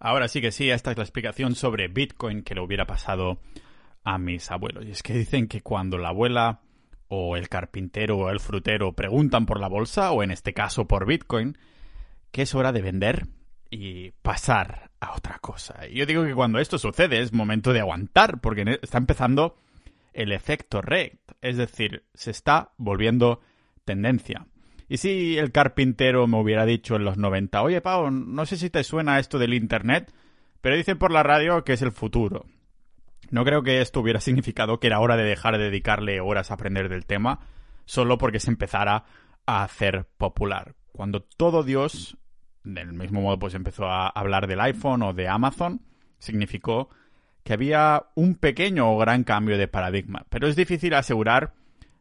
Ahora sí que sí, esta es la explicación sobre Bitcoin que le hubiera pasado a mis abuelos. Y es que dicen que cuando la abuela o el carpintero o el frutero preguntan por la bolsa, o en este caso por Bitcoin, que es hora de vender y pasar a otra cosa. Y yo digo que cuando esto sucede es momento de aguantar, porque está empezando el efecto RECT, es decir, se está volviendo tendencia. Y si el carpintero me hubiera dicho en los 90, oye Pau, no sé si te suena esto del Internet, pero dicen por la radio que es el futuro. No creo que esto hubiera significado que era hora de dejar de dedicarle horas a aprender del tema, solo porque se empezara a hacer popular. Cuando todo Dios, del mismo modo pues empezó a hablar del iPhone o de Amazon, significó que había un pequeño o gran cambio de paradigma. Pero es difícil asegurar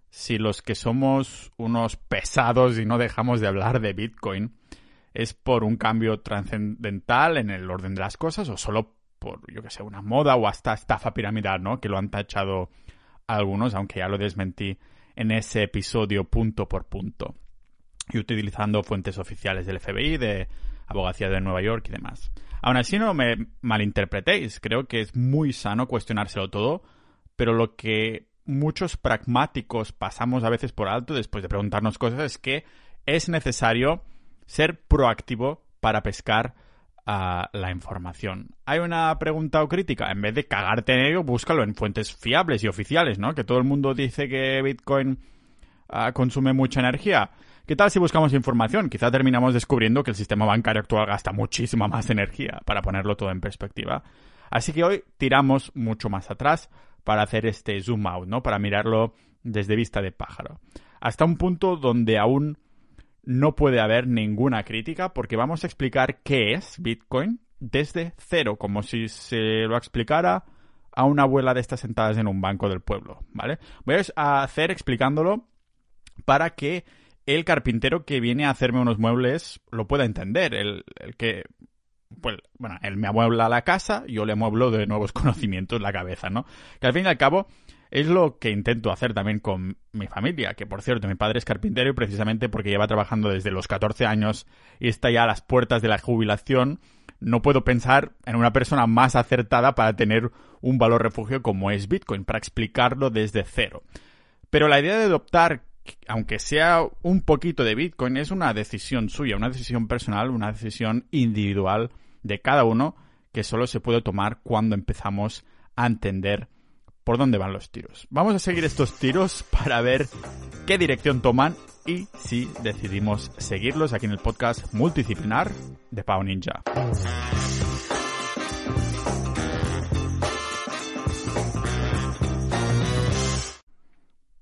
si los que somos unos pesados y no dejamos de hablar de Bitcoin es por un cambio trascendental en el orden de las cosas o solo por, yo que sé, una moda o hasta estafa piramidal, ¿no? Que lo han tachado algunos, aunque ya lo desmentí en ese episodio punto por punto. Y utilizando fuentes oficiales del FBI, de Abogacía de Nueva York y demás. Aún así, no me malinterpretéis. Creo que es muy sano cuestionárselo todo, pero lo que muchos pragmáticos pasamos a veces por alto después de preguntarnos cosas es que es necesario ser proactivo para pescar a la información. Hay una pregunta o crítica, en vez de cagarte en ello, búscalo en fuentes fiables y oficiales, ¿no? Que todo el mundo dice que Bitcoin ah, consume mucha energía. ¿Qué tal si buscamos información? Quizá terminamos descubriendo que el sistema bancario actual gasta muchísima más energía, para ponerlo todo en perspectiva. Así que hoy tiramos mucho más atrás para hacer este zoom out, ¿no? Para mirarlo desde vista de pájaro. Hasta un punto donde aún no puede haber ninguna crítica porque vamos a explicar qué es Bitcoin desde cero, como si se lo explicara a una abuela de estas sentadas en un banco del pueblo, ¿vale? Voy a hacer explicándolo para que el carpintero que viene a hacerme unos muebles lo pueda entender, el, el que pues, bueno, él me amuebla la casa, yo le amueblo de nuevos conocimientos en la cabeza, ¿no? Que al fin y al cabo es lo que intento hacer también con mi familia, que por cierto, mi padre es carpintero y precisamente porque lleva trabajando desde los 14 años y está ya a las puertas de la jubilación, no puedo pensar en una persona más acertada para tener un valor refugio como es Bitcoin, para explicarlo desde cero. Pero la idea de adoptar, aunque sea un poquito de Bitcoin, es una decisión suya, una decisión personal, una decisión individual de cada uno que solo se puede tomar cuando empezamos a entender por dónde van los tiros. Vamos a seguir estos tiros para ver qué dirección toman y si decidimos seguirlos aquí en el podcast multidisciplinar de Pau Ninja.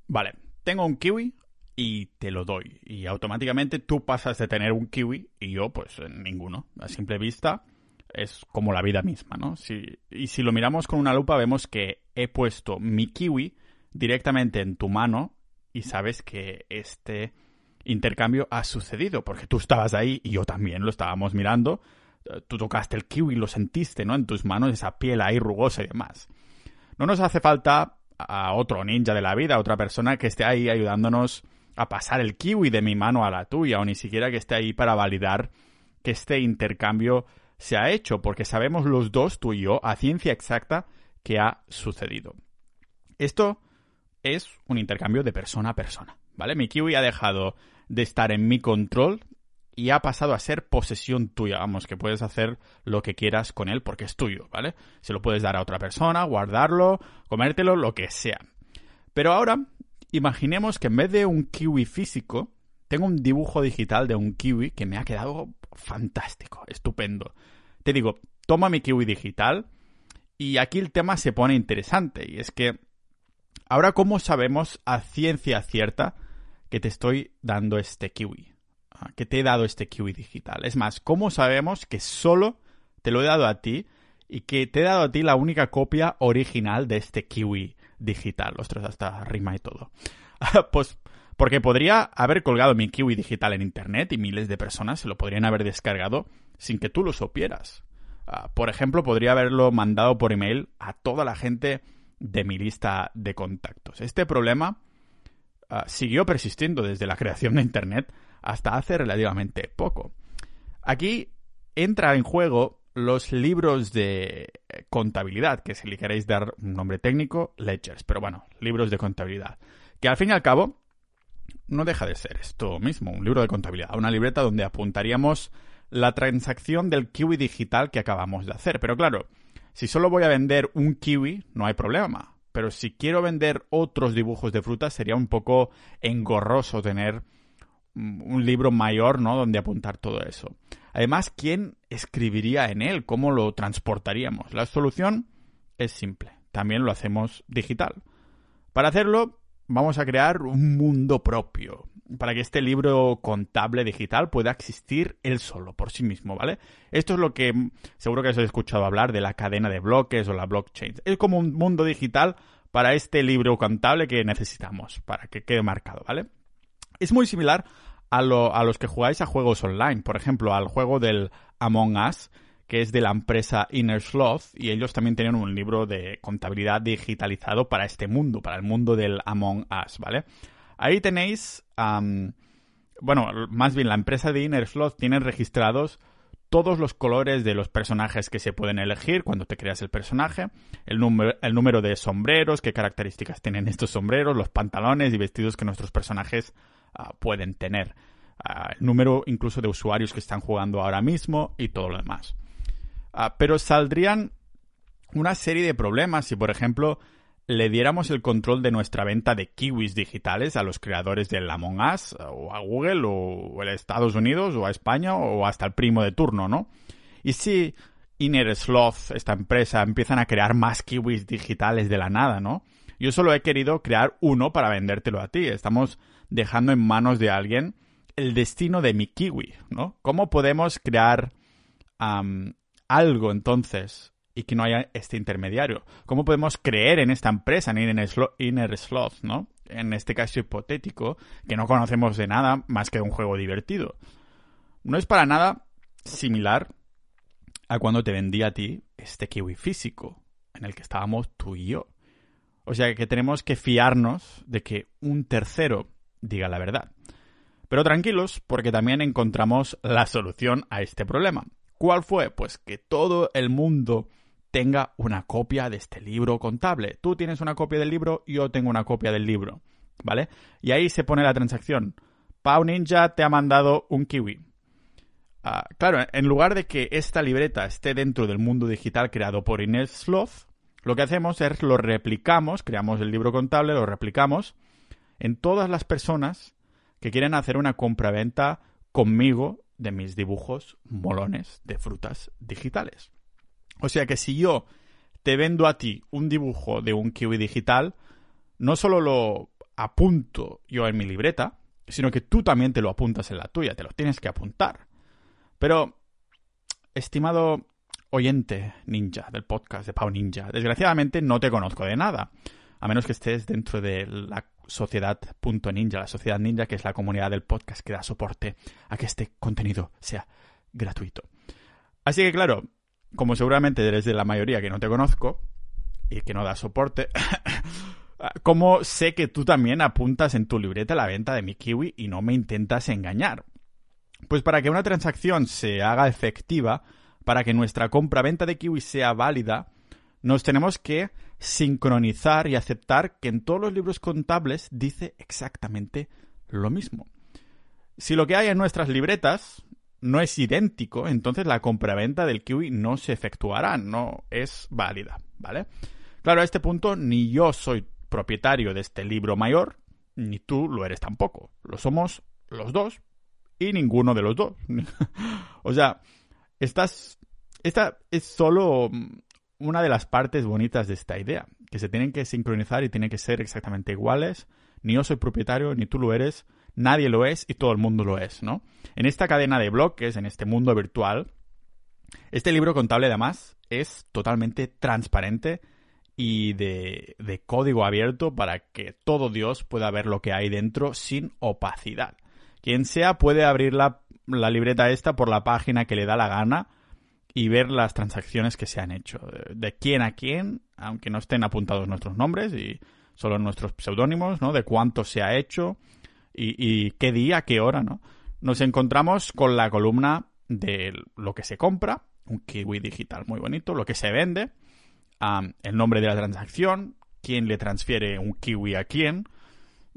Vale, tengo un kiwi y te lo doy. Y automáticamente tú pasas de tener un kiwi y yo pues ninguno. A simple vista es como la vida misma, ¿no? y si lo miramos con una lupa vemos que he puesto mi kiwi directamente en tu mano y sabes que este intercambio ha sucedido, porque tú estabas ahí y yo también lo estábamos mirando. Tú tocaste el kiwi y lo sentiste, ¿no? En tus manos, esa piel ahí rugosa y demás. No nos hace falta a otro ninja de la vida, a otra persona que esté ahí ayudándonos a pasar el kiwi de mi mano a la tuya, o ni siquiera que esté ahí para validar que este intercambio se ha hecho, porque sabemos los dos, tú y yo, a ciencia exacta, que ha sucedido. Esto es un intercambio de persona a persona, ¿vale? Mi kiwi ha dejado de estar en mi control y ha pasado a ser posesión tuya. Vamos, que puedes hacer lo que quieras con él porque es tuyo, ¿vale? Se lo puedes dar a otra persona, guardarlo, comértelo, lo que sea. Pero ahora, imaginemos que en vez de un kiwi físico, tengo un dibujo digital de un kiwi que me ha quedado fantástico, estupendo. Te digo, toma mi kiwi digital y aquí el tema se pone interesante y es que ahora cómo sabemos a ciencia cierta que te estoy dando este kiwi, que te he dado este kiwi digital. Es más, ¿cómo sabemos que solo te lo he dado a ti y que te he dado a ti la única copia original de este kiwi digital? Ostras, hasta rima y todo. pues porque podría haber colgado mi kiwi digital en internet y miles de personas se lo podrían haber descargado sin que tú lo supieras. Ah, por ejemplo, podría haberlo mandado por email a toda la gente de mi lista de contactos. Este problema ah, siguió persistiendo desde la creación de Internet hasta hace relativamente poco. Aquí entra en juego los libros de contabilidad, que si le queréis dar un nombre técnico, ledgers, pero bueno, libros de contabilidad, que al fin y al cabo no deja de ser esto mismo, un libro de contabilidad, una libreta donde apuntaríamos la transacción del kiwi digital que acabamos de hacer. Pero claro, si solo voy a vender un kiwi, no hay problema. Pero si quiero vender otros dibujos de frutas, sería un poco engorroso tener un libro mayor, ¿no? Donde apuntar todo eso. Además, ¿quién escribiría en él? ¿Cómo lo transportaríamos? La solución es simple. También lo hacemos digital. Para hacerlo, vamos a crear un mundo propio. Para que este libro contable digital pueda existir él solo, por sí mismo, ¿vale? Esto es lo que seguro que os he escuchado hablar de la cadena de bloques o la blockchain. Es como un mundo digital para este libro contable que necesitamos, para que quede marcado, ¿vale? Es muy similar a, los que jugáis a juegos online, por ejemplo, al juego del Among Us, que es de la empresa Inner Sloth, y ellos también tienen un libro de contabilidad digitalizado para este mundo, para el mundo del Among Us, ¿vale? Ahí tenéis, bueno, más bien la empresa de Inner Sloth tiene registrados todos los colores de los personajes que se pueden elegir cuando te creas el personaje, el, número, el número de sombreros, qué características tienen estos sombreros, los pantalones y vestidos que nuestros personajes Ah, pueden tener. Ah, el número incluso de usuarios que están jugando ahora mismo y todo lo demás. Ah, pero saldrían una serie de problemas si, por ejemplo, le diéramos el control de nuestra venta de kiwis digitales a los creadores del Among Us, o a Google, o a Estados Unidos, o a España, o hasta el primo de turno, ¿no? Y si Inner Sloth, esta empresa, empiezan a crear más kiwis digitales de la nada, ¿no? Yo solo he querido crear uno para vendértelo a ti. Estamos dejando en manos de alguien el destino de mi kiwi, ¿no? ¿Cómo podemos crear algo entonces y que no haya este intermediario? ¿Cómo podemos creer en esta empresa, en Inner Sloth, ¿no? En este caso hipotético, que no conocemos de nada más que de un juego divertido. No es para nada similar a cuando te vendí a ti este kiwi físico, en el que estábamos tú y yo. O sea que tenemos que fiarnos de que un tercero diga la verdad. Pero tranquilos, porque también encontramos la solución a este problema. ¿Cuál fue? Pues que todo el mundo tenga una copia de este libro contable. Tú tienes una copia del libro, yo tengo una copia del libro. ¿Vale? Y ahí se pone la transacción. Pau Ninja te ha mandado un kiwi. Ah, claro, en lugar de que esta libreta esté dentro del mundo digital creado por Inés Sloth, lo que hacemos es lo replicamos, creamos el libro contable, lo replicamos en todas las personas que quieren hacer una compraventa conmigo de mis dibujos molones de frutas digitales. O sea que si yo te vendo a ti un dibujo de un kiwi digital, no solo lo apunto yo en mi libreta, sino que tú también te lo apuntas en la tuya, te lo tienes que apuntar. Pero, estimado oyente ninja del podcast de Pau Ninja, desgraciadamente no te conozco de nada, a menos que estés dentro de la sociedad.ninja, la sociedad ninja, que es la comunidad del podcast que da soporte a que este contenido sea gratuito. Así que claro, como seguramente eres de la mayoría que no te conozco y que no da soporte, ¿cómo sé que tú también apuntas en tu libreta la venta de mi kiwi y no me intentas engañar? Pues para que una transacción se haga efectiva, para que nuestra compra-venta de kiwi sea válida, nos tenemos que sincronizar y aceptar que en todos los libros contables dice exactamente lo mismo. Si lo que hay en nuestras libretas no es idéntico, entonces la compraventa del kiwi no se efectuará, no es válida, ¿vale? Claro, a este punto ni yo soy propietario de este libro mayor, ni tú lo eres tampoco. Lo somos los dos y ninguno de los dos. o sea, estás, esta es solo una de las partes bonitas de esta idea, que se tienen que sincronizar y tienen que ser exactamente iguales. Ni yo soy propietario, ni tú lo eres, nadie lo es y todo el mundo lo es, ¿no? En esta cadena de bloques, en este mundo virtual, este libro contable además es totalmente transparente y de, de, código abierto para que todo Dios pueda ver lo que hay dentro sin opacidad. Quien sea puede abrir la, la libreta esta por la página que le da la gana y ver las transacciones que se han hecho, de quién a quién, aunque no estén apuntados nuestros nombres y solo nuestros seudónimos, ¿no? De cuánto se ha hecho y, qué día, qué hora, ¿no? Nos encontramos con la columna de lo que se compra, un kiwi digital muy bonito, lo que se vende, el nombre de la transacción, quién le transfiere un kiwi a quién.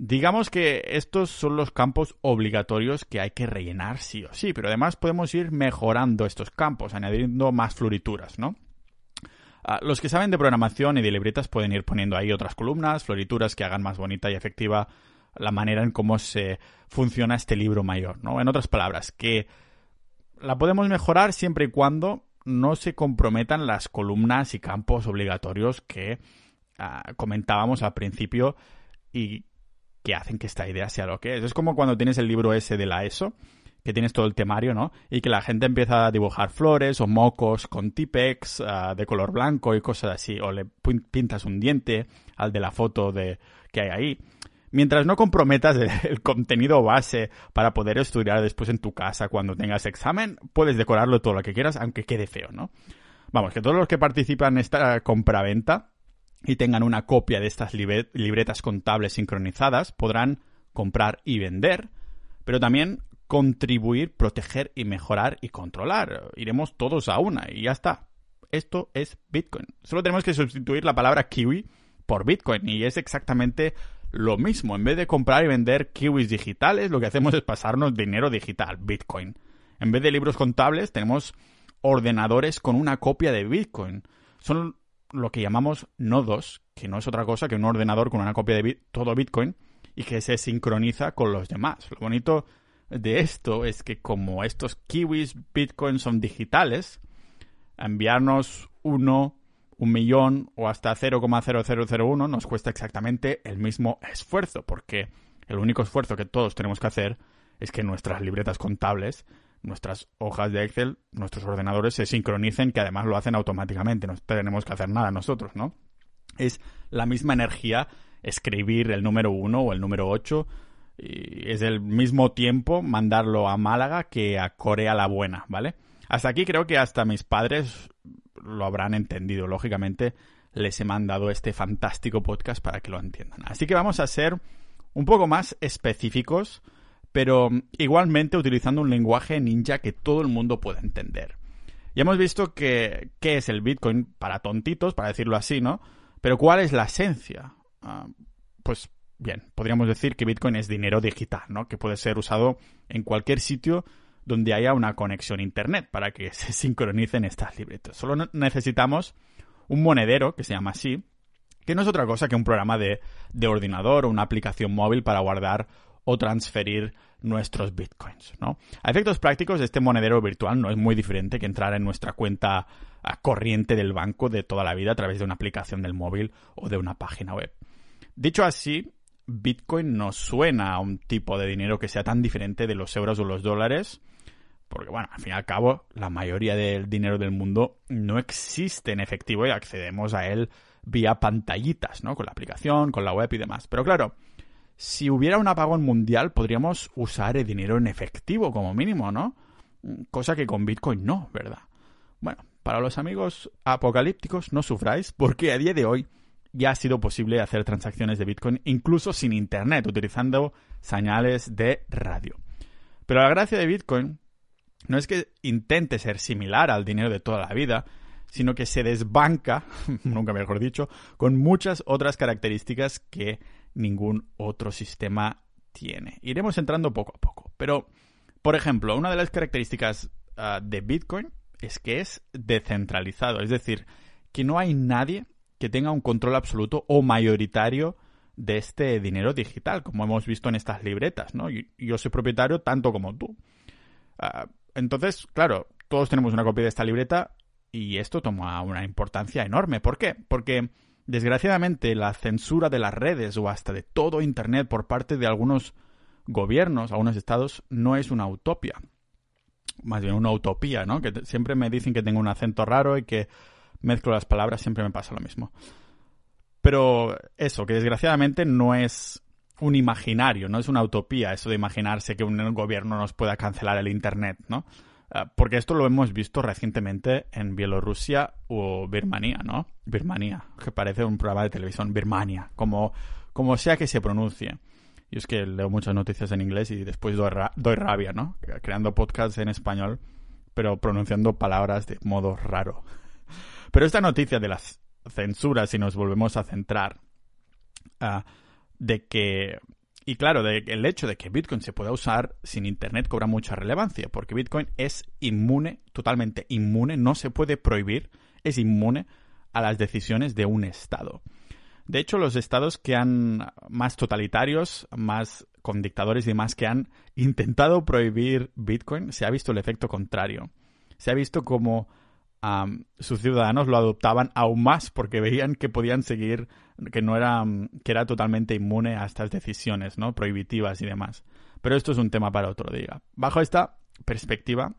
Digamos que estos son los campos obligatorios que hay que rellenar sí o sí, pero además podemos ir mejorando estos campos, añadiendo más florituras, ¿no? Ah, los que saben de programación y de libretas pueden ir poniendo ahí otras columnas, florituras que hagan más bonita y efectiva la manera en cómo se funciona este libro mayor, ¿no? En otras palabras, que la podemos mejorar siempre y cuando no se comprometan las columnas y campos obligatorios que ah, comentábamos al principio y que hacen que esta idea sea lo que es. Es como cuando tienes el libro ese de la ESO, que tienes todo el temario, ¿no? Y que la gente empieza a dibujar flores o mocos con tipex ah, de color blanco y cosas así, o le pintas un diente al de la foto de que hay ahí. Mientras no comprometas el, contenido base para poder estudiar después en tu casa cuando tengas examen, puedes decorarlo todo lo que quieras, aunque quede feo, ¿no? Vamos, que todos los que participan en esta compraventa y tengan una copia de estas libretas contables sincronizadas podrán comprar y vender, pero también contribuir, proteger y mejorar y controlar. Iremos todos a una y ya está. Esto es Bitcoin. Solo tenemos que sustituir la palabra kiwi por Bitcoin y es exactamente lo mismo. En vez de comprar y vender kiwis digitales, lo que hacemos es pasarnos dinero digital, Bitcoin. En vez de libros contables, tenemos ordenadores con una copia de Bitcoin. Son lo que llamamos nodos, que no es otra cosa que un ordenador con una copia de todo Bitcoin y que se sincroniza con los demás. Lo bonito de esto es que como estos kiwis Bitcoin son digitales, enviarnos uno un millón o hasta 0,0001 nos cuesta exactamente el mismo esfuerzo, porque el único esfuerzo que todos tenemos que hacer es que nuestras libretas contables, nuestras hojas de Excel, nuestros ordenadores se sincronicen, que además lo hacen automáticamente, no tenemos que hacer nada nosotros, ¿no? Es la misma energía escribir el número 1 o el número 8 y es el mismo tiempo mandarlo a Málaga que a Corea la Buena, ¿vale? Hasta aquí creo que hasta mis padres lo habrán entendido. Lógicamente, les he mandado este fantástico podcast para que lo entiendan. Así que vamos a ser un poco más específicos, pero igualmente utilizando un lenguaje ninja que todo el mundo pueda entender. Ya hemos visto que qué es el Bitcoin para tontitos, para decirlo así, ¿no? Pero ¿cuál es la esencia? Ah, pues bien, podríamos decir que Bitcoin es dinero digital, ¿no? Que puede ser usado en cualquier sitio donde haya una conexión a Internet para que se sincronicen estas libretas. Solo necesitamos un monedero, que se llama así, que no es otra cosa que un programa de, de ordenador o una aplicación móvil para guardar o transferir nuestros bitcoins, ¿no? A efectos prácticos, este monedero virtual no es muy diferente que entrar en nuestra cuenta corriente del banco de toda la vida a través de una aplicación del móvil o de una página web. Dicho así, Bitcoin no suena a un tipo de dinero que sea tan diferente de los euros o los dólares, porque bueno, al fin y al cabo, la mayoría del dinero del mundo no existe en efectivo y accedemos a él vía pantallitas, ¿no? Con la aplicación, con la web y demás. Pero claro, si hubiera un apagón mundial, podríamos usar el dinero en efectivo como mínimo, ¿no? Cosa que con Bitcoin no, ¿verdad? Bueno, para los amigos apocalípticos, no sufráis, porque a día de hoy ya ha sido posible hacer transacciones de Bitcoin incluso sin Internet, utilizando señales de radio. Pero la gracia de Bitcoin no es que intente ser similar al dinero de toda la vida, sino que se desbanca, nunca mejor dicho, con muchas otras características que ningún otro sistema tiene. Iremos entrando poco a poco. Pero, por ejemplo, una de las características ah, de Bitcoin es que es descentralizado, es decir, que no hay nadie que tenga un control absoluto o mayoritario de este dinero digital, como hemos visto en estas libretas, ¿no? Yo soy propietario tanto como tú. Ah, entonces, claro, todos tenemos una copia de esta libreta y esto toma una importancia enorme. ¿Por qué? Porque, desgraciadamente, la censura de las redes o hasta de todo Internet por parte de algunos gobiernos, algunos estados, no es una utopia. Más bien una utopía, ¿no? Que siempre me dicen que tengo un acento raro y que mezclo las palabras, siempre me pasa lo mismo. Pero eso, que desgraciadamente no es un imaginario, no es una utopía eso de imaginarse que un gobierno nos pueda cancelar el Internet, ¿no? Ah, porque esto lo hemos visto recientemente en Bielorrusia o Birmania, ¿no? Birmania, que parece un programa de televisión, Birmania, como, como sea que se pronuncie. Yo es que leo muchas noticias en inglés y después doy, doy rabia, ¿no? Creando podcasts en español pero pronunciando palabras de modo raro. Pero esta noticia de las censuras, si nos volvemos a centrar, ah, de que y claro, el hecho de que Bitcoin se pueda usar sin Internet cobra mucha relevancia, porque Bitcoin es inmune, totalmente inmune, no se puede prohibir, es inmune a las decisiones de un Estado. De hecho, los estados que han más totalitarios, más con dictadores y demás que han intentado prohibir Bitcoin, se ha visto el efecto contrario. Se ha visto como sus ciudadanos lo adoptaban aún más porque veían que podían seguir, que no era, que era totalmente inmune a estas decisiones, ¿no? Prohibitivas y demás. Pero esto es un tema para otro día. Bajo esta perspectiva,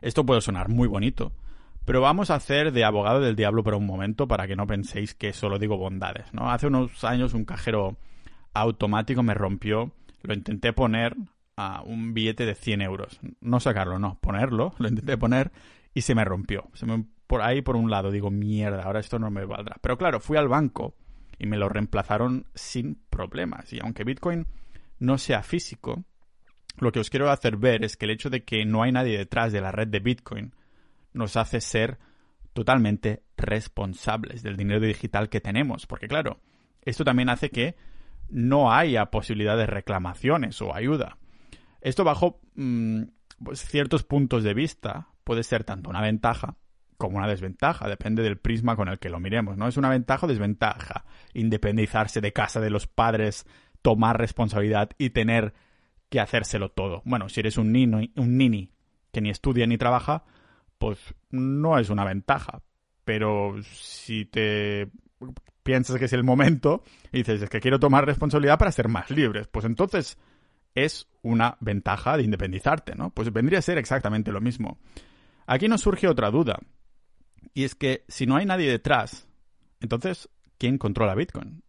esto puede sonar muy bonito, pero vamos a hacer de abogado del diablo por un momento para que no penséis que solo digo bondades, ¿no? Hace unos años un cajero automático me rompió, lo intenté poner a un billete de 100 euros. No sacarlo, no, ponerlo, lo intenté poner y se me rompió. Se me, por ahí, por un lado, digo, mierda, ahora esto no me valdrá. Pero claro, fui al banco y me lo reemplazaron sin problemas. Y aunque Bitcoin no sea físico, lo que os quiero hacer ver es que el hecho de que no hay nadie detrás de la red de Bitcoin nos hace ser totalmente responsables del dinero digital que tenemos. Porque claro, esto también hace que no haya posibilidad de reclamaciones o ayuda. Esto bajo mm, pues, ciertos puntos de vista puede ser tanto una ventaja como una desventaja, depende del prisma con el que lo miremos, ¿no? Es una ventaja o desventaja independizarse de casa de los padres, tomar responsabilidad y tener que hacérselo todo. Bueno, si eres un nino, un nini que ni estudia ni trabaja, pues no es una ventaja. Pero si te piensas que es el momento y dices, es que quiero tomar responsabilidad para ser más libres, pues entonces es una ventaja de independizarte, ¿no? Pues vendría a ser exactamente lo mismo. Aquí nos surge otra duda. Y es que si no hay nadie detrás, entonces, ¿quién controla Bitcoin?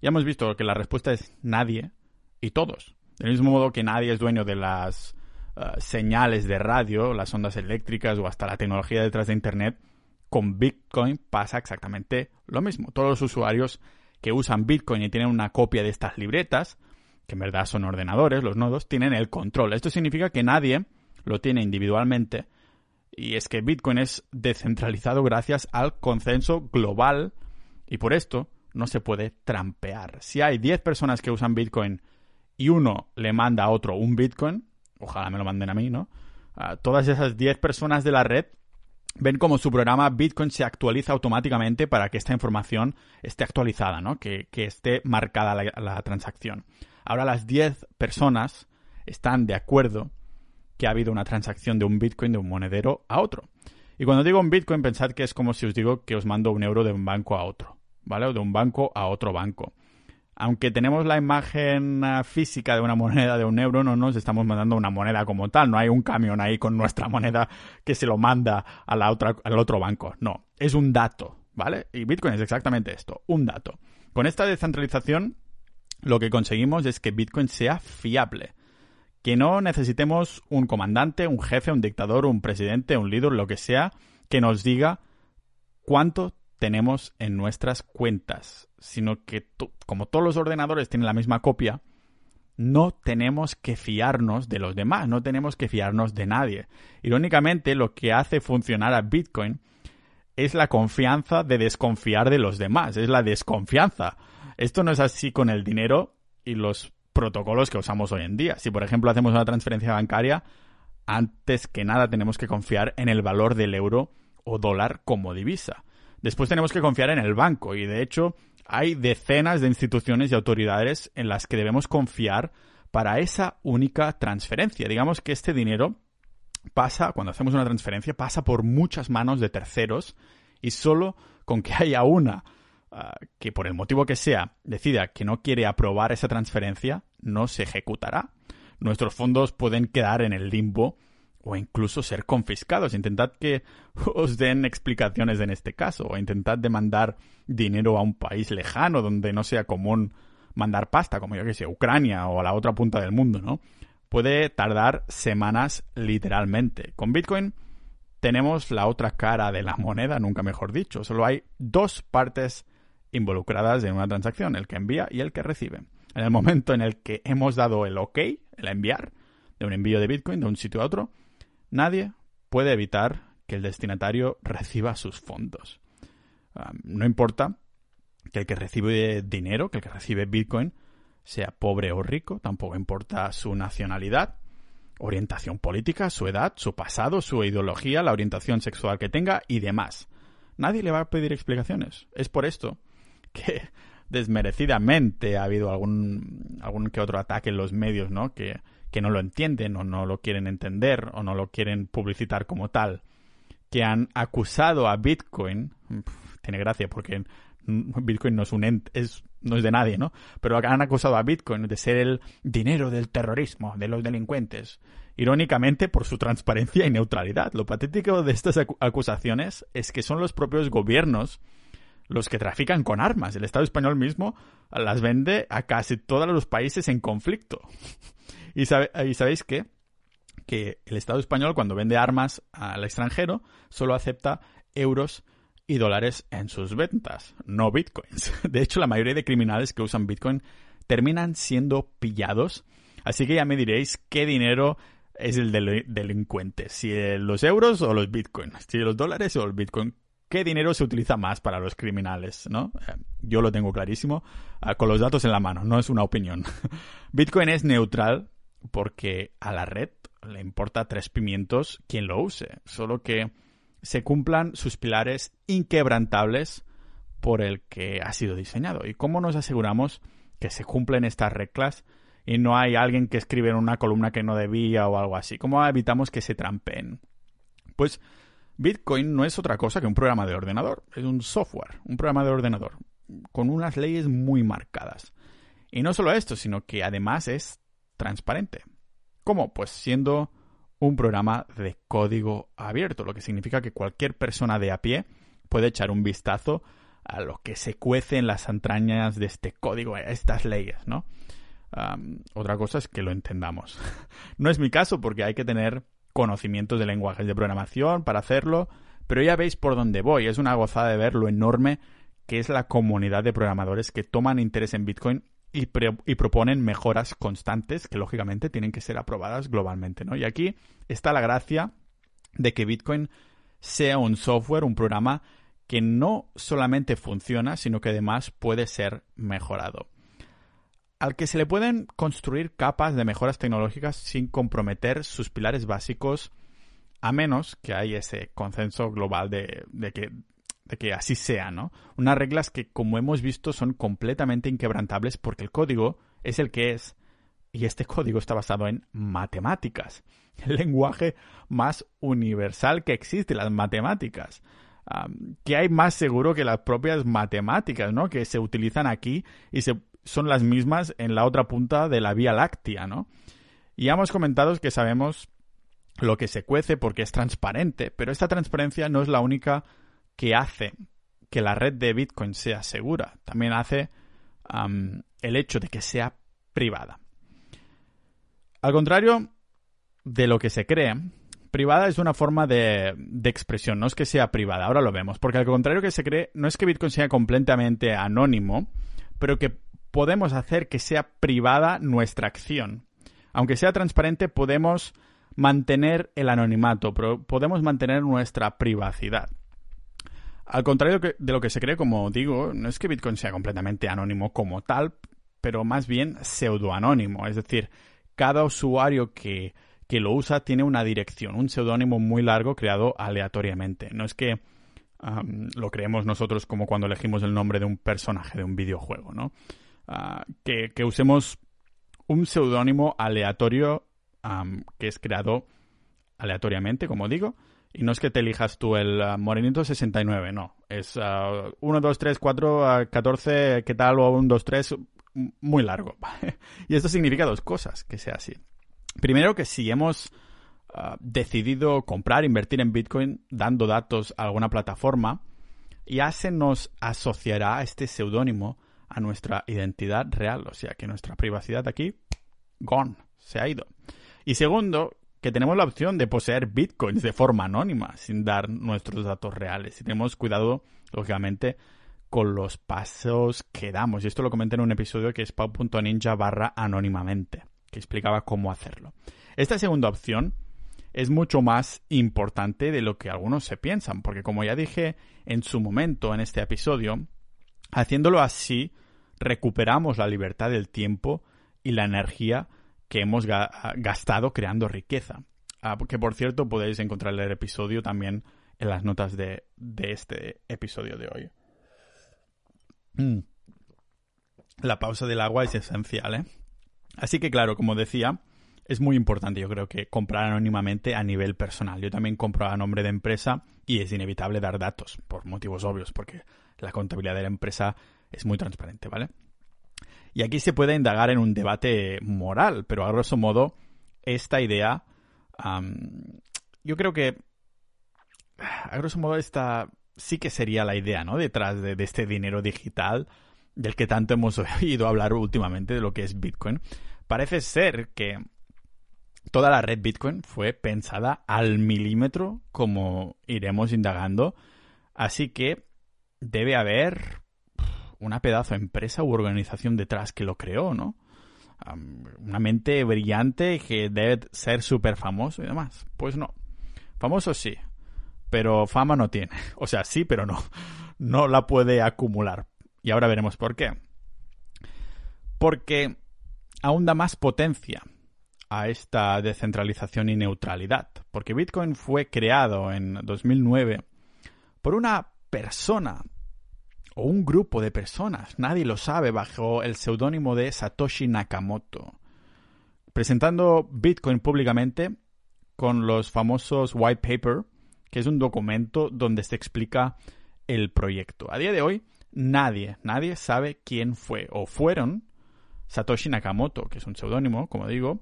Ya hemos visto que la respuesta es nadie y todos. Del mismo modo que nadie es dueño de las eh, señales de radio, las ondas eléctricas o hasta la tecnología detrás de Internet, con Bitcoin pasa exactamente lo mismo. Todos los usuarios que usan Bitcoin y tienen una copia de estas libretas, que en verdad son ordenadores, los nodos, tienen el control. Esto significa que nadie lo tiene individualmente y es que Bitcoin es descentralizado gracias al consenso global y por esto no se puede trampear. Si hay 10 personas que usan Bitcoin y uno le manda a otro un Bitcoin, ojalá me lo manden a mí, ¿no? todas esas 10 personas de la red ven como su programa Bitcoin se actualiza automáticamente para que esta información esté actualizada, ¿no? Que, esté marcada la, la transacción. Ahora las 10 personas están de acuerdo que ha habido una transacción de un Bitcoin de un monedero a otro. Y cuando digo un Bitcoin, pensad que es como si os digo que os mando un euro de un banco a otro, ¿vale? O de un banco a otro banco. Aunque tenemos la imagen ah, física de una moneda de un euro, no nos estamos mandando una moneda como tal. No hay un camión ahí con nuestra moneda que se lo manda al otro banco. No, es un dato, ¿vale? Y Bitcoin es exactamente esto, un dato. Con esta descentralización, lo que conseguimos es que Bitcoin sea fiable que no necesitemos un comandante, un jefe, un dictador, un presidente, un líder, lo que sea, que nos diga cuánto tenemos en nuestras cuentas, sino que como todos los ordenadores tienen la misma copia, no tenemos que fiarnos de los demás, no tenemos que fiarnos de nadie. Irónicamente, lo que hace funcionar a Bitcoin es la confianza de desconfiar de los demás, es la desconfianza. Esto no es así con el dinero y los protocolos que usamos hoy en día. Si, por ejemplo, hacemos una transferencia bancaria, antes que nada tenemos que confiar en el valor del euro o dólar como divisa. Después tenemos que confiar en el banco y, de hecho, hay decenas de instituciones y autoridades en las que debemos confiar para esa única transferencia. Digamos que este dinero pasa, cuando hacemos una transferencia, pasa por muchas manos de terceros y solo con que haya una que por el motivo que sea decida que no quiere aprobar esa transferencia, no se ejecutará. Nuestros fondos pueden quedar en el limbo o incluso ser confiscados. Intentad que os den explicaciones en este caso o intentad demandar dinero a un país lejano donde no sea común mandar pasta, como yo que sé, Ucrania o a la otra punta del mundo, ¿no? Puede tardar semanas literalmente. Con Bitcoin tenemos la otra cara de la moneda, nunca mejor dicho. Solo hay dos partes involucradas en una transacción, el que envía y el que recibe. En el momento en el que hemos dado el OK, el enviar, de un envío de Bitcoin de un sitio a otro, nadie puede evitar que el destinatario reciba sus fondos. no importa que el que recibe dinero, que el que recibe Bitcoin, sea pobre o rico, tampoco importa su nacionalidad, orientación política, su edad, su pasado, su ideología, la orientación sexual que tenga y demás. Nadie le va a pedir explicaciones. Es por esto que desmerecidamente ha habido algún, algún que otro ataque en los medios, ¿no? Que, que no lo entienden o no lo quieren entender o no lo quieren publicitar como tal, que han acusado a Bitcoin, tiene gracia porque Bitcoin no es un es, no es de nadie, ¿no? Pero han acusado a Bitcoin de ser el dinero del terrorismo, de los delincuentes. Irónicamente, por su transparencia y neutralidad. Lo patético de estas acusaciones es que son los propios gobiernos los que trafican con armas. El Estado español mismo las vende a casi todos los países en conflicto. ¿Y, sabéis qué? Que el Estado español cuando vende armas al extranjero solo acepta euros y dólares en sus ventas, no bitcoins. De hecho, la mayoría de criminales que usan bitcoin terminan siendo pillados. Así que ya me diréis qué dinero es el del delincuente, si los euros o los bitcoins, si los dólares o el bitcoin. ¿Qué dinero se utiliza más para los criminales? ¿no? Eh, yo lo tengo clarísimo, ah, con los datos en la mano, no es una opinión. Bitcoin es neutral porque a la red le importa tres pimientos quien lo use, solo que se cumplan sus pilares inquebrantables por el que ha sido diseñado. ¿Y cómo nos aseguramos que se cumplen estas reglas y no hay alguien que escribe en una columna que no debía o algo así? ¿Cómo evitamos que se trampen? Pues Bitcoin no es otra cosa que un programa de ordenador, es un software, un programa de ordenador, con unas leyes muy marcadas. Y no solo esto, sino que además es transparente. ¿Cómo? Pues siendo un programa de código abierto, lo que significa que cualquier persona de a pie puede echar un vistazo a lo que se cuece en las entrañas de este código, a estas leyes, ¿no? otra cosa es que lo entendamos. no es mi caso porque hay que tener conocimientos de lenguajes de programación para hacerlo, pero ya veis por dónde voy. Es una gozada de ver lo enorme que es la comunidad de programadores que toman interés en Bitcoin y, proponen mejoras constantes que lógicamente tienen que ser aprobadas globalmente, ¿no? Y aquí está la gracia de que Bitcoin sea un software, un programa que no solamente funciona, sino que además puede ser mejorado. Al que se le pueden construir capas de mejoras tecnológicas sin comprometer sus pilares básicos, a menos que haya ese consenso global de, que de que así sea, ¿no? Unas reglas que, como hemos visto, son completamente inquebrantables porque el código es el que es. Y este código está basado en matemáticas. El lenguaje más universal que existe, las matemáticas. que hay más seguro que las propias matemáticas, ¿no? Que se utilizan aquí y se, son las mismas en la otra punta de la Vía Láctea, ¿no? Y hemos comentado que sabemos lo que se cuece porque es transparente, pero esta transparencia no es la única que hace que la red de Bitcoin sea segura. También hace el hecho de que sea privada. Al contrario de lo que se cree, privada es una forma de, de, expresión, no es que sea privada, ahora lo vemos, porque al contrario que se cree, no es que Bitcoin sea completamente anónimo, pero que podemos hacer que sea privada nuestra acción. Aunque sea transparente, podemos mantener el anonimato, pero podemos mantener nuestra privacidad. Al contrario de lo que se cree, como digo, no es que Bitcoin sea completamente anónimo como tal, pero más bien pseudoanónimo. Es decir, cada usuario que, lo usa tiene una dirección, un seudónimo muy largo creado aleatoriamente. No es que lo creemos nosotros como cuando elegimos el nombre de un personaje de un videojuego, ¿no? Ah, que, usemos un seudónimo aleatorio que es creado aleatoriamente, como digo, y no es que te elijas tú el uh, Morenito 69, no. Es 1, 2, 3, 4, 14, ¿qué tal? O 1, 2, 3, muy largo. y esto significa dos cosas, que sea así. Primero, que si hemos uh, decidido comprar, invertir en Bitcoin dando datos a alguna plataforma, ya se nos asociará este seudónimo a nuestra identidad real. O sea que nuestra privacidad aquí, gone, se ha ido. Y segundo, que tenemos la opción de poseer bitcoins de forma anónima, sin dar nuestros datos reales. Y tenemos cuidado, lógicamente, con los pasos que damos. Y esto lo comenté en un episodio que es pau.ninja barra anónimamente, que explicaba cómo hacerlo. Esta segunda opción es mucho más importante de lo que algunos se piensan, porque como ya dije en su momento en este episodio, haciéndolo así recuperamos la libertad del tiempo y la energía que hemos gastado creando riqueza. Ah, que por cierto podéis encontrar el episodio también en las notas de, este episodio de hoy. Mm. La pausa del agua es esencial, ¿eh? Así que claro, como decía, es muy importante yo creo que comprar anónimamente a nivel personal. Yo también compro a nombre de empresa y es inevitable dar datos, por motivos obvios, porque la contabilidad de la empresa es muy transparente, ¿vale? Y aquí se puede indagar en un debate moral, pero a grosso modo, esta idea, yo creo que, a grosso modo, esta sí que sería la idea, ¿no? Detrás de, de este dinero digital del que tanto hemos oído hablar últimamente, de lo que es Bitcoin. Parece ser que toda la red Bitcoin fue pensada al milímetro, como iremos indagando. Así que debe haber una pedazo de empresa u organización detrás que lo creó, ¿no? una mente brillante que debe ser súper famoso y demás. Pues no. Famoso sí, pero fama no tiene. O sea, sí, pero no. No la puede acumular. Y ahora veremos por qué. Porque aún da más potencia a esta descentralización y neutralidad. Porque Bitcoin fue creado en 2009 por una persona o un grupo de personas, nadie lo sabe, bajo el seudónimo de Satoshi Nakamoto, presentando Bitcoin públicamente con los famosos white paper, que es un documento donde se explica el proyecto. A día de hoy, nadie, nadie sabe quién fue o fueron Satoshi Nakamoto, que es un seudónimo, como digo,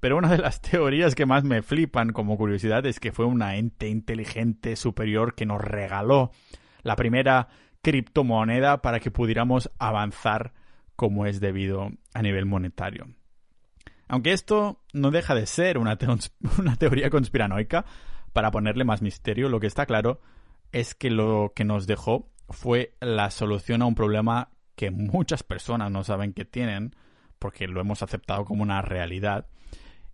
pero una de las teorías que más me flipan como curiosidad es que fue una ente inteligente superior que nos regaló la primera criptomoneda para que pudiéramos avanzar como es debido a nivel monetario. Aunque esto no deja de ser una, una teoría conspiranoica, para ponerle más misterio, lo que está claro es que lo que nos dejó fue la solución a un problema que muchas personas no saben que tienen, porque lo hemos aceptado como una realidad.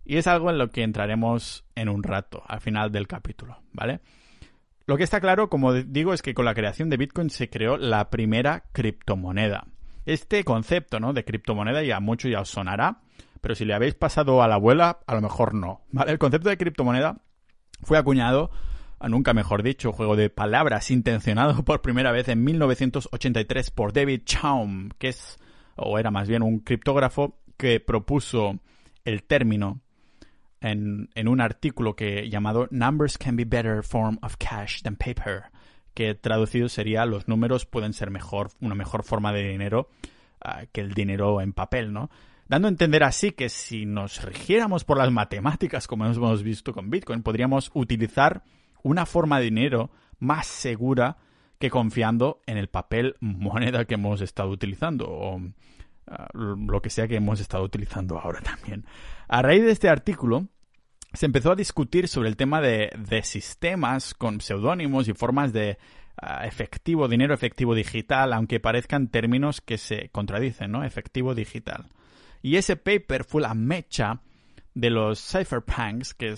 Y es algo en lo que entraremos en un rato, al final del capítulo, ¿vale? Lo que está claro, como digo, es que con la creación de Bitcoin se creó la primera criptomoneda. Este concepto, ¿no? De criptomoneda ya mucho ya os sonará, pero si le habéis pasado a la abuela, a lo mejor no. ¿Vale? El concepto de criptomoneda fue acuñado, nunca mejor dicho, juego de palabras intencionado por primera vez en 1983 por David Chaum, que es, o era más bien un criptógrafo que propuso el término en, un artículo que llamado Numbers can be better form of cash than paper, que traducido sería los números pueden ser mejor, una mejor forma de dinero ah, que el dinero en papel, ¿no? Dando a entender así que si nos rigiéramos por las matemáticas, como hemos visto con Bitcoin, podríamos utilizar una forma de dinero más segura que confiando en el papel moneda que hemos estado utilizando o ah, lo que sea que hemos estado utilizando ahora también. A raíz de este artículo, se empezó a discutir sobre el tema de, sistemas con seudónimos y formas de ah, efectivo, dinero efectivo digital, aunque parezcan términos que se contradicen, ¿no? Efectivo digital. Y ese paper fue la mecha de los cypherpunks, que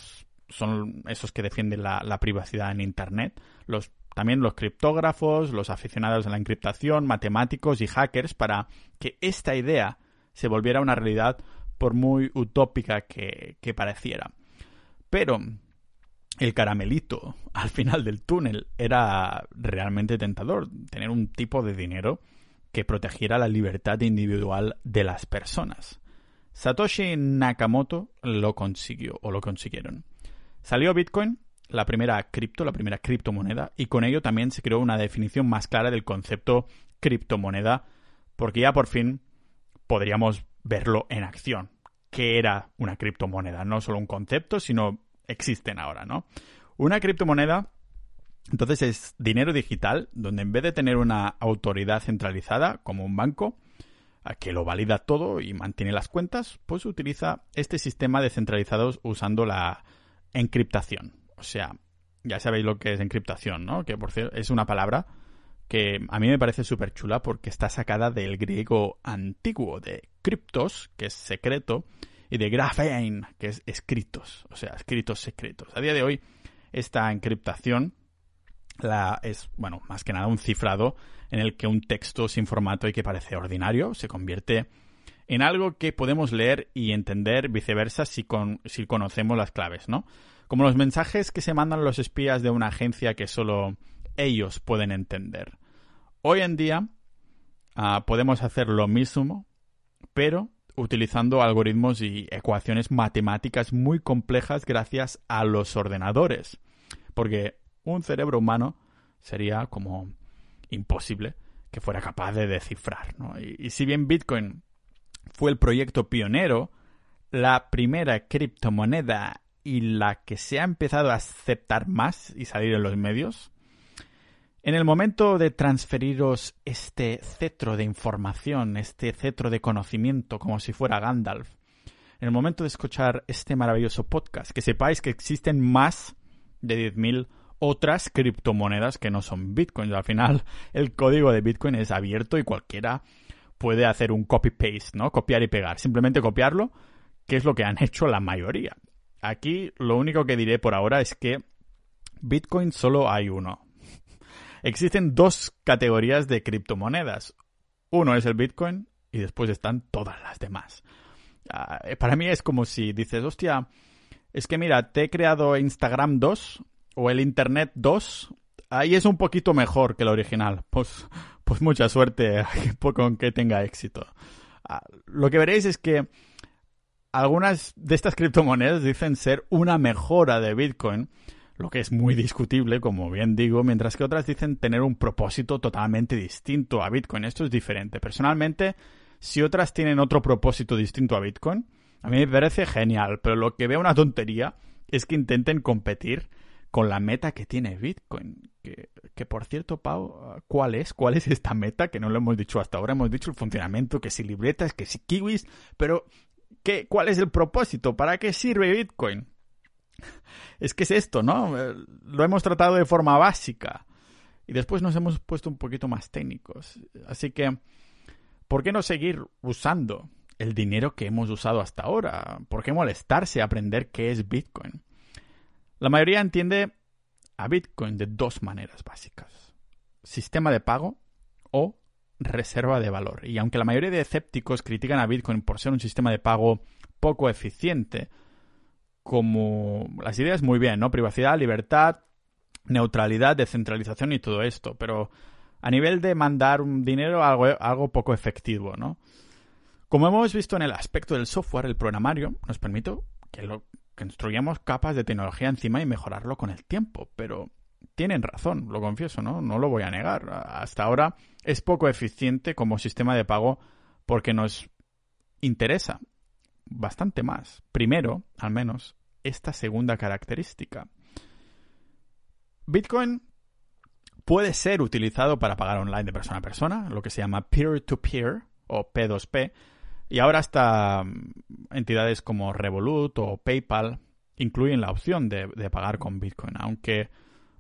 son esos que defienden la, privacidad en Internet, los, también los criptógrafos, los aficionados a la encriptación, matemáticos y hackers, para que esta idea se volviera una realidad por muy utópica que, pareciera. Pero el caramelito al final del túnel era realmente tentador, tener un tipo de dinero que protegiera la libertad individual de las personas. Satoshi Nakamoto lo consiguió o lo consiguieron. Salió Bitcoin, la primera cripto, la primera criptomoneda, y con ello también se creó una definición más clara del concepto criptomoneda, porque ya por fin podríamos verlo en acción que era una criptomoneda, no solo un concepto, sino existen ahora, ¿no? Una criptomoneda, entonces es dinero digital, donde en vez de tener una autoridad centralizada, como un banco, que lo valida todo y mantiene las cuentas, pues utiliza este sistema descentralizado usando la encriptación. O sea, ya sabéis lo que es encriptación, ¿no? Que por cierto es una palabra que a mí me parece súper chula porque está sacada del griego antiguo de criptos, que es secreto, y de graphene, que es escritos, o sea, escritos secretos. A día de hoy, esta encriptación la, es, bueno, más que nada un cifrado en el que un texto sin formato y que parece ordinario se convierte en algo que podemos leer y entender viceversa si, si conocemos las claves, ¿no? Como los mensajes que se mandan los espías de una agencia que solo ellos pueden entender. Hoy en día ah, podemos hacer lo mismo, pero utilizando algoritmos y ecuaciones matemáticas muy complejas gracias a los ordenadores. Porque un cerebro humano sería como imposible que fuera capaz de descifrar. Y, y, si bien Bitcoin fue el proyecto pionero, la primera criptomoneda y la que se ha empezado a aceptar más y salir en los medios, en el momento de transferiros este cetro de información, este cetro de conocimiento, como si fuera Gandalf, en el momento de escuchar este maravilloso podcast, que sepáis que existen más de 10.000 otras criptomonedas que no son Bitcoin. Al final, el código de Bitcoin es abierto y cualquiera puede hacer un copy-paste, ¿no? Copiar y pegar. Simplemente copiarlo, que es lo que han hecho la mayoría. Aquí lo único que diré por ahora es que Bitcoin solo hay uno. Existen dos categorías de criptomonedas. Uno es el Bitcoin y después están todas las demás. Ah, para mí es como si dices, hostia, es que mira, te he creado Instagram 2 o el Internet 2, ahí es un poquito mejor que el original. Pues, pues mucha suerte con que tenga éxito. Ah, lo que veréis es que algunas de estas criptomonedas dicen ser una mejora de Bitcoin, lo que es muy discutible, como bien digo, mientras que otras dicen tener un propósito totalmente distinto a Bitcoin. Esto es diferente. Personalmente, si otras tienen otro propósito distinto a Bitcoin, a mí me parece genial, pero lo que veo una tontería es que intenten competir con la meta que tiene Bitcoin. Que, por cierto, Pau, ¿cuál es? ¿Cuál es esta meta? Que no lo hemos dicho hasta ahora. Hemos dicho el funcionamiento, que si libretas, que si kiwis, pero ¿qué, ¿cuál es el propósito? ¿Para qué sirve Bitcoin? Es que es esto, ¿no? Lo hemos tratado de forma básica. Y después nos hemos puesto un poquito más técnicos. Así que, ¿por qué no seguir usando el dinero que hemos usado hasta ahora? ¿Por qué molestarse a aprender qué es Bitcoin? La mayoría entiende a Bitcoin de dos maneras básicas. Sistema de pago o reserva de valor. Y aunque la mayoría de escépticos critican a Bitcoin por ser un sistema de pago poco eficiente, como las ideas muy bien, ¿no? Privacidad, libertad, neutralidad, descentralización y todo esto, pero a nivel de mandar un dinero algo, algo poco efectivo, ¿no? Como hemos visto en el aspecto del software, el programario nos permite que lo construyamos capas de tecnología encima y mejorarlo con el tiempo. Pero tienen razón, lo confieso, ¿no? No lo voy a negar. Hasta ahora es poco eficiente como sistema de pago porque nos interesa bastante más. Primero, al menos, esta segunda característica. Bitcoin puede ser utilizado para pagar online de persona a persona, lo que se llama peer-to-peer o P2P, y ahora hasta mm, entidades como Revolut o PayPal incluyen la opción de, pagar con Bitcoin, aunque,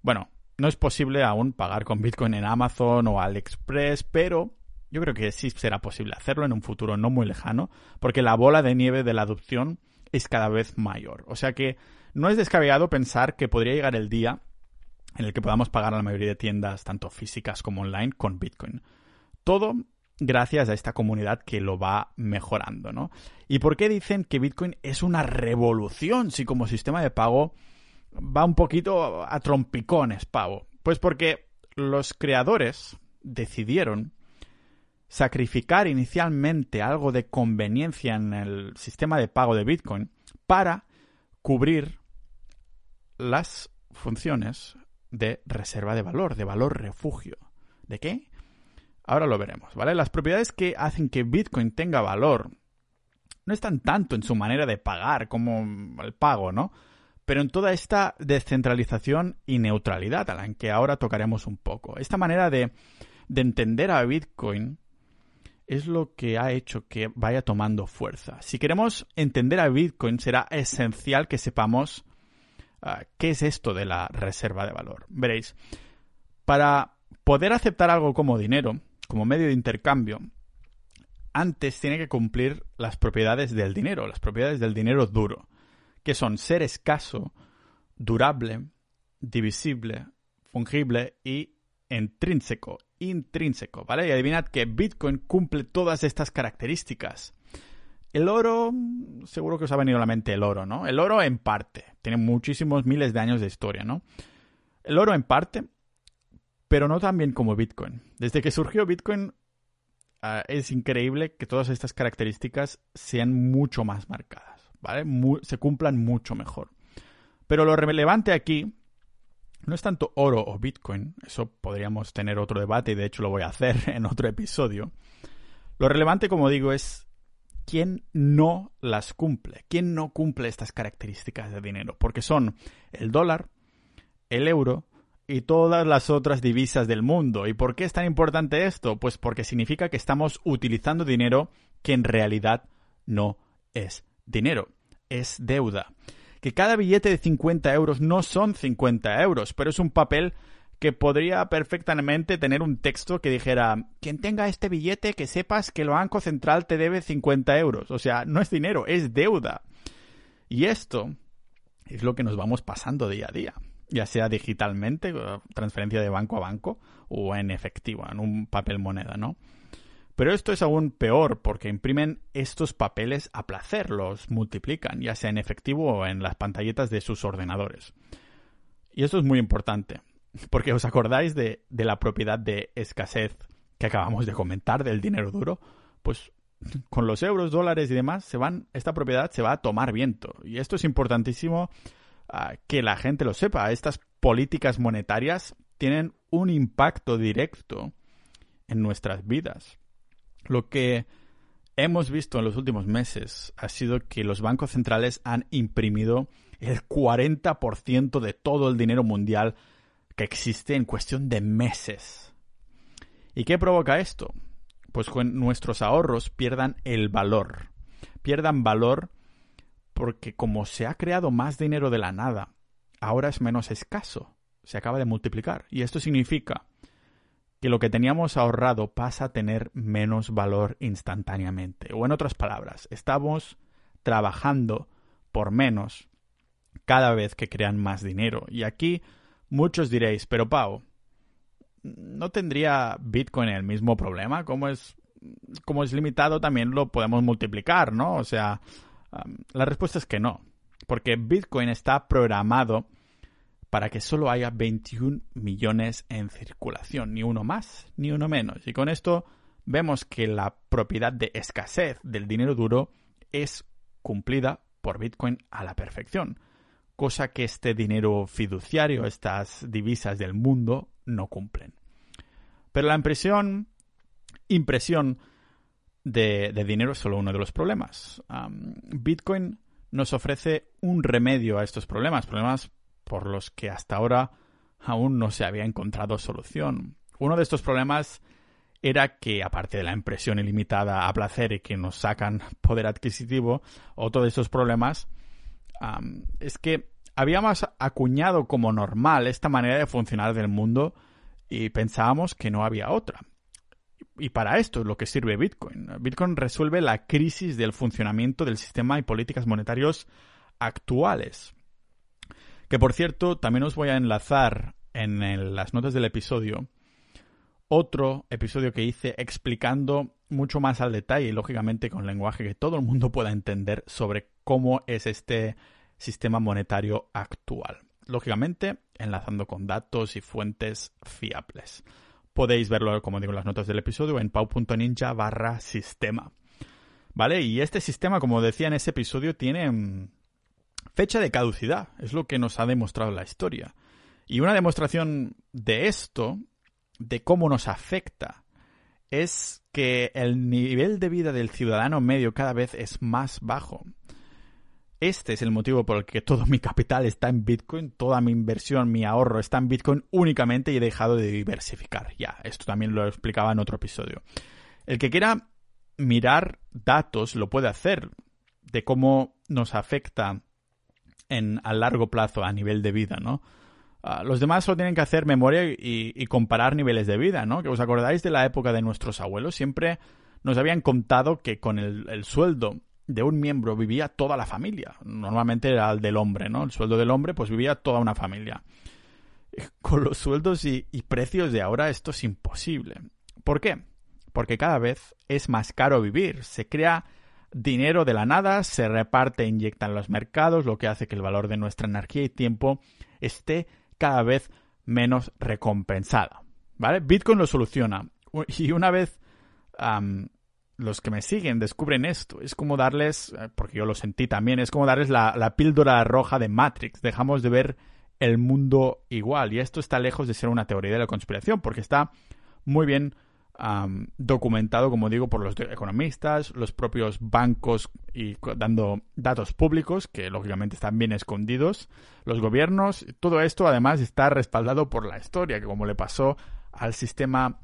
bueno, no es posible aún pagar con Bitcoin en Amazon o AliExpress, pero yo creo que sí será posible hacerlo en un futuro no muy lejano, porque la bola de nieve de la adopción es cada vez mayor. O sea que no es descabellado pensar que podría llegar el día en el que podamos pagar a la mayoría de tiendas, tanto físicas como online, con Bitcoin. Todo gracias a esta comunidad que lo va mejorando, ¿no? ¿Y por qué dicen que Bitcoin es una revolución si como sistema de pago va un poquito a trompicones, pavo? Pues porque los creadores decidieron sacrificar inicialmente algo de conveniencia en el sistema de pago de Bitcoin para cubrir las funciones de reserva de valor, de valor refugio. ¿De qué? Ahora lo veremos, ¿vale? Las propiedades que hacen que Bitcoin tenga valor no están tanto en su manera de pagar como el pago, ¿no? Pero en toda esta descentralización y neutralidad a la que ahora tocaremos un poco. Esta manera de, de entender a Bitcoin es lo que ha hecho que vaya tomando fuerza. Si queremos entender a Bitcoin, será esencial que sepamos ah, qué es esto de la reserva de valor. Veréis, para poder aceptar algo como dinero, como medio de intercambio, antes tiene que cumplir las propiedades del dinero, las propiedades del dinero duro, que son ser escaso, durable, divisible, fungible y intrínseco, intrínseco, ¿vale? Y adivinad que Bitcoin cumple todas estas características. El oro, seguro que os ha venido a la mente el oro, ¿no? El oro en parte, tiene muchísimos miles de años de historia, ¿no? El oro en parte, pero no tan bien como Bitcoin. Desde que surgió Bitcoin ah, es increíble que todas estas características sean mucho más marcadas, ¿vale? se cumplan mucho mejor. Pero lo relevante aquí no es tanto oro o Bitcoin, eso podríamos tener otro debate y de hecho lo voy a hacer en otro episodio. Lo relevante, como digo, es quién no las cumple, quién no cumple estas características de dinero, porque son el dólar, el euro y todas las otras divisas del mundo. ¿Y por qué es tan importante esto? Pues porque significa que estamos utilizando dinero que en realidad no es dinero, es deuda. Que cada billete de 50 euros no son 50 euros, pero es un papel que podría perfectamente tener un texto que dijera, quien tenga este billete, que sepas que el Banco Central te debe 50 euros. O sea, no es dinero, es deuda. Y esto es lo que nos vamos pasando día a día, ya sea digitalmente, transferencia de banco a banco, o en efectivo, en un papel moneda, ¿no? Pero esto es aún peor porque imprimen estos papeles a placer, los multiplican, ya sea en efectivo o en las pantalletas de sus ordenadores. Y esto es muy importante. Porque os acordáis de, la propiedad de escasez que acabamos de comentar del dinero duro, pues con los euros, dólares y demás, se van, esta propiedad se va a tomar viento. Y esto es importantísimo ah, que la gente lo sepa. Estas políticas monetarias tienen un impacto directo en nuestras vidas. Lo que hemos visto en los últimos meses ha sido que los bancos centrales han imprimido el 40% de todo el dinero mundial que existe en cuestión de meses. ¿Y qué provoca esto? Pues que nuestros ahorros pierdan el valor. Pierdan valor porque como se ha creado más dinero de la nada, ahora es menos escaso. Se acaba de multiplicar. Y esto significa que lo que teníamos ahorrado pasa a tener menos valor instantáneamente. O en otras palabras, estamos trabajando por menos cada vez que crean más dinero. Y aquí Muchos diréis, pero Pau, ¿no tendría Bitcoin el mismo problema? Como es, como es limitado, también lo podemos multiplicar, ¿no? O sea, la respuesta es que no. Porque Bitcoin está programado para que solo haya 21 millones en circulación, ni uno más, ni uno menos. Y con esto vemos que la propiedad de escasez del dinero duro es cumplida por Bitcoin a la perfección cosa que este dinero fiduciario, estas divisas del mundo, no cumplen. Pero la impresión, impresión de, dinero es solo uno de los problemas. Bitcoin nos ofrece un remedio a estos problemas, problemas por los que hasta ahora aún no se había encontrado solución. Uno de estos problemas era que, aparte de la impresión ilimitada a placer y que nos sacan poder adquisitivo, otro de estos problemas es que habíamos acuñado como normal esta manera de funcionar del mundo y pensábamos que no había otra. Y para esto es lo que sirve Bitcoin. Bitcoin resuelve la crisis del funcionamiento del sistema y políticas monetarios actuales. Que por cierto, también os voy a enlazar en las notas del episodio otro episodio que hice explicando mucho más al detalle y lógicamente con lenguaje que todo el mundo pueda entender sobre cómo es este sistema monetario actual. Lógicamente, enlazando con datos y fuentes fiables. Podéis verlo, como digo, en las notas del episodio en pau.ninja barra sistema. ¿Vale? Y este sistema, como decía en ese episodio, tiene mm, fecha de caducidad. Es lo que nos ha demostrado la historia. Y una demostración de esto, de cómo nos afecta, es que el nivel de vida del ciudadano medio cada vez es más bajo. Este es el motivo por el que todo mi capital está en Bitcoin, toda mi inversión, mi ahorro está en Bitcoin únicamente y he dejado de diversificar. Ya, esto también lo explicaba en otro episodio. El que quiera mirar datos lo puede hacer de cómo nos afecta en, a largo plazo a nivel de vida, ¿no? Ah, los demás solo tienen que hacer memoria y, comparar niveles de vida, ¿no? Que os acordáis de la época de nuestros abuelos, siempre nos habían contado que con el, sueldo de un miembro vivía toda la familia. Normalmente era el del hombre, ¿no? El sueldo del hombre, pues vivía toda una familia. Con los sueldos y precios de ahora esto es imposible. ¿Por qué? Porque cada vez es más caro vivir. Se crea dinero de la nada, se reparte e inyecta en los mercados, lo que hace que el valor de nuestra energía y tiempo esté cada vez menos recompensada. ¿Vale? Bitcoin lo soluciona. Y una vez los que me siguen descubren esto, es como darles, eh, porque yo lo sentí también, es como darles la, la píldora roja de Matrix. Dejamos de ver el mundo igual. Y esto está lejos de ser una teoría de la conspiración, porque está muy bien documentado, como digo, por los economistas, los propios bancos y dando datos públicos que lógicamente están bien escondidos, los gobiernos, todo esto además está respaldado por la historia, que como le pasó al sistema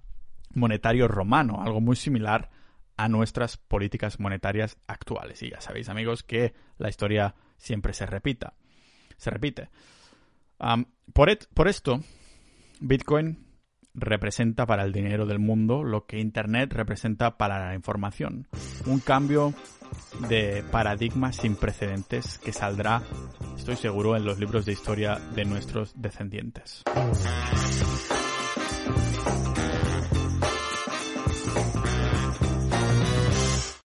monetario romano, algo muy similar a nuestras políticas monetarias actuales. Y ya sabéis, amigos, que la historia siempre se repita. Se repite. por, por esto, Bitcoin representa para el dinero del mundo lo que Internet representa para la información. Un cambio de paradigma sin precedentes que saldrá, estoy seguro, en los libros de historia de nuestros descendientes.